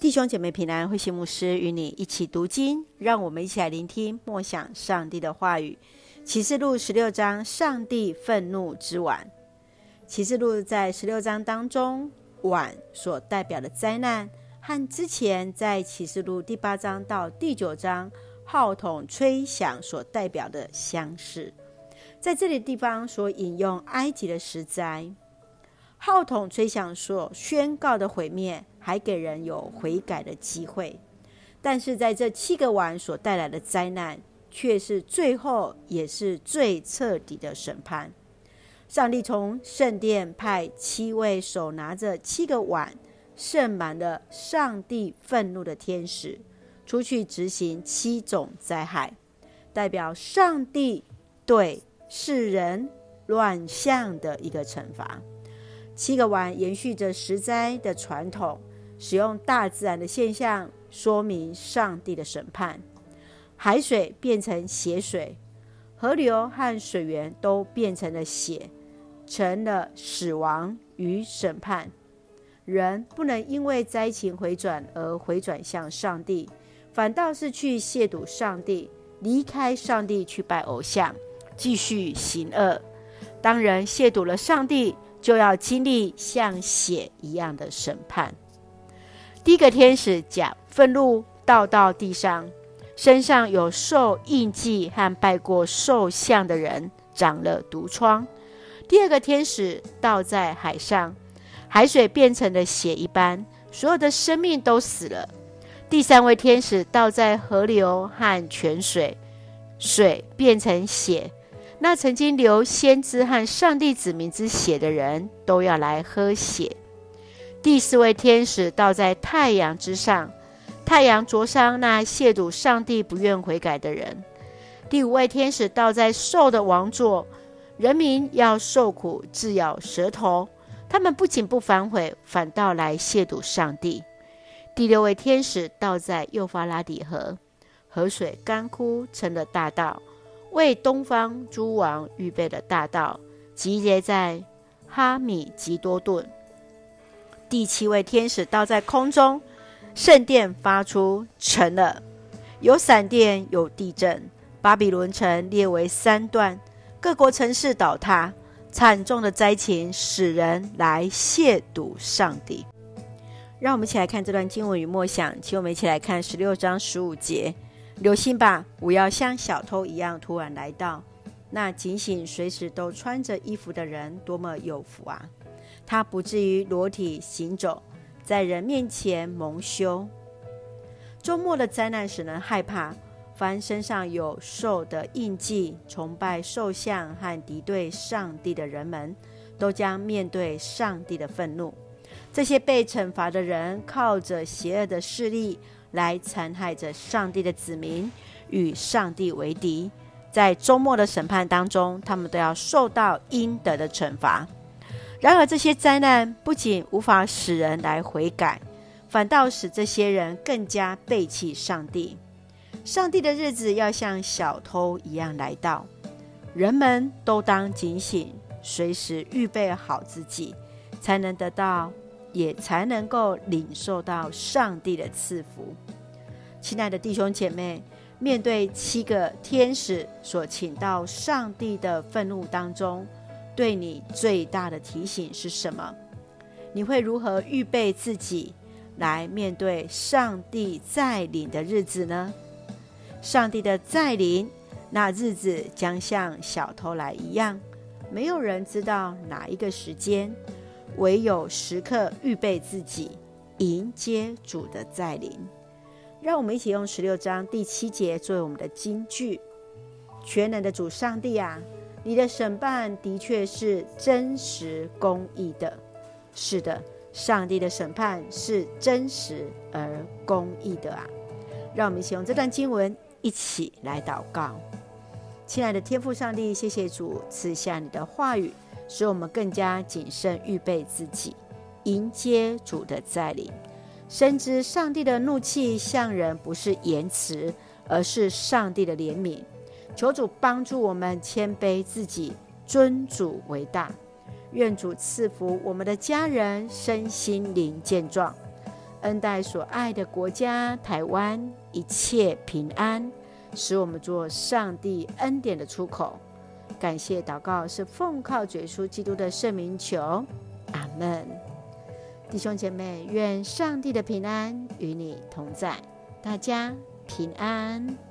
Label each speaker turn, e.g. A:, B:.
A: 弟兄姐妹平安，慧馨牧师与你一起读经，让我们一起来聆听默想上帝的话语。启示录十六章，上帝愤怒之晚。启示录在十六章当中，晚所代表的灾难，和之前在启示录第八章到第九章号筒吹响所代表的相似。在这里地方所引用埃及的十灾，号筒吹响所宣告的毁灭。还给人有悔改的机会，但是在这七个碗所带来的灾难，却是最后也是最彻底的审判。上帝从圣殿派七位手拿着七个碗，盛满了上帝愤怒的天使，出去执行七种灾害，代表上帝对世人乱象的一个惩罚。七个碗延续着十灾的传统。使用大自然的现象说明上帝的审判，海水变成血水，河流和水源都变成了血，成了死亡与审判。人不能因为灾情回转而回转向上帝，反倒是去亵渎上帝，离开上帝去拜偶像，继续行恶。当人亵渎了上帝，就要经历像血一样的审判。第一个天使讲愤怒倒到地上，身上有兽印记和拜过兽像的人长了毒疮。第二个天使倒在海上，海水变成了血一般，所有的生命都死了。第三位天使倒在河流和泉水，水变成血，那曾经流先知和上帝子民之血的人都要来喝血。第四位天使倒在太阳之上，太阳灼伤那亵渎上帝、不愿悔改的人。第五位天使倒在兽的王座，人民要受苦，自咬舌头。他们不仅不反悔，反倒来亵渎上帝。第六位天使倒在幼发拉底河，河水干枯，成了大道，为东方诸王预备的大道，集结在哈米吉多顿。第七位天使倒在空中，圣殿发出沉了，有闪电，有地震，巴比伦城裂为三段，各国城市倒塌，惨重的灾情使人来亵渎上帝。让我们一起来看这段经文与默想，请我们一起来看十六章十五节，留心吧，不要像小偷一样突然来到。那警醒随时都穿着衣服的人，多么有福啊！他不至于裸体行走，在人面前蒙羞。周末的灾难使人害怕，凡身上有兽的印记、崇拜兽像和敌对上帝的人们，都将面对上帝的愤怒。这些被惩罚的人，靠着邪恶的势力来残害着上帝的子民，与上帝为敌。在周末的审判当中，他们都要受到应得的惩罚。然而，这些灾难不仅无法使人来悔改，反倒使这些人更加背弃上帝。上帝的日子要像小偷一样来到，人们都当警醒，随时预备好自己，才能得到，也才能够领受到上帝的赐福。亲爱的弟兄姐妹，面对七个天使所请到上帝的愤怒当中，对你最大的提醒是什么？你会如何预备自己来面对上帝再临的日子呢？上帝的再临，那日子将像小偷来一样，没有人知道哪一个时间，唯有时刻预备自己迎接主的再临。让我们一起用十六章第七节作为我们的金句：全能的主上帝啊！你的审判的确是真实公义的，是的，上帝的审判是真实而公义的啊！让我们一起用这段经文一起来祷告。亲爱的天父上帝，谢谢主赐下你的话语，使我们更加谨慎预备自己，迎接主的再临。深知上帝的怒气向人不是言辞，而是上帝的怜悯。求主帮助我们谦卑自己，尊主为大。愿主赐福我们的家人身心灵健壮，恩待所爱的国家台湾一切平安，使我们做上帝恩典的出口。感谢祷告是奉靠主耶稣基督的圣名求，阿门。弟兄姐妹，愿上帝的平安与你同在，大家平安。